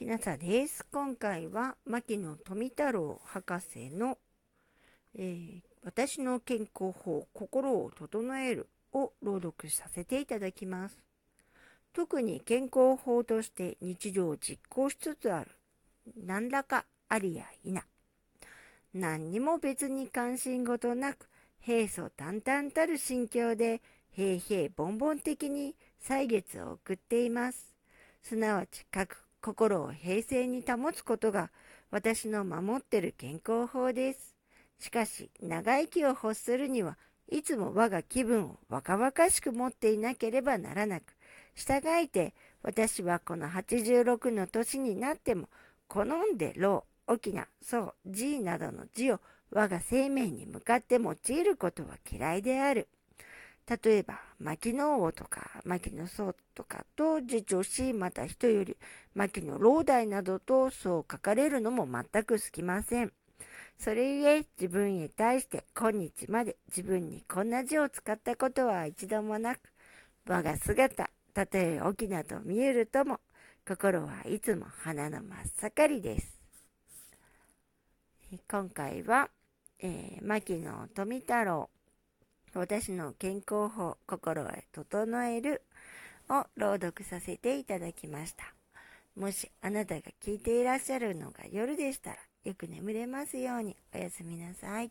きなさです。今回は牧野富太郎博士の、えー、私の健康法心を整えるを朗読させていただきます。特に健康法として日常を実行しつつある何らかありやいな。何にも別に関心事なく平素淡々たる心境で平々凡々的に歳月を送っています。すなわち各心を平静に保つことが私の守ってる健康法です。しかし、長生きを欲するにはいつも我が気分を若々しく持っていなければならなく、従いて私はこの86の年になっても好んで老、沖縄、そう、G などの字を我が生命に向かって用いることは嫌いである。例えば、牧野王とか牧野僧とかと自重し、また人より牧野老大などとそう書かれるのも全く好きません。それゆえ自分へ対して今日まで自分にこんな字を使ったことは一度もなく、我が姿、たとえ大きなと見えるとも、心はいつも花の真っ盛りです。今回は、えー、牧野富太郎私の健康法、心へ整えるを朗読させていただきました。もしあなたが聞いていらっしゃるのが夜でしたら、よく眠れますようにおやすみなさい。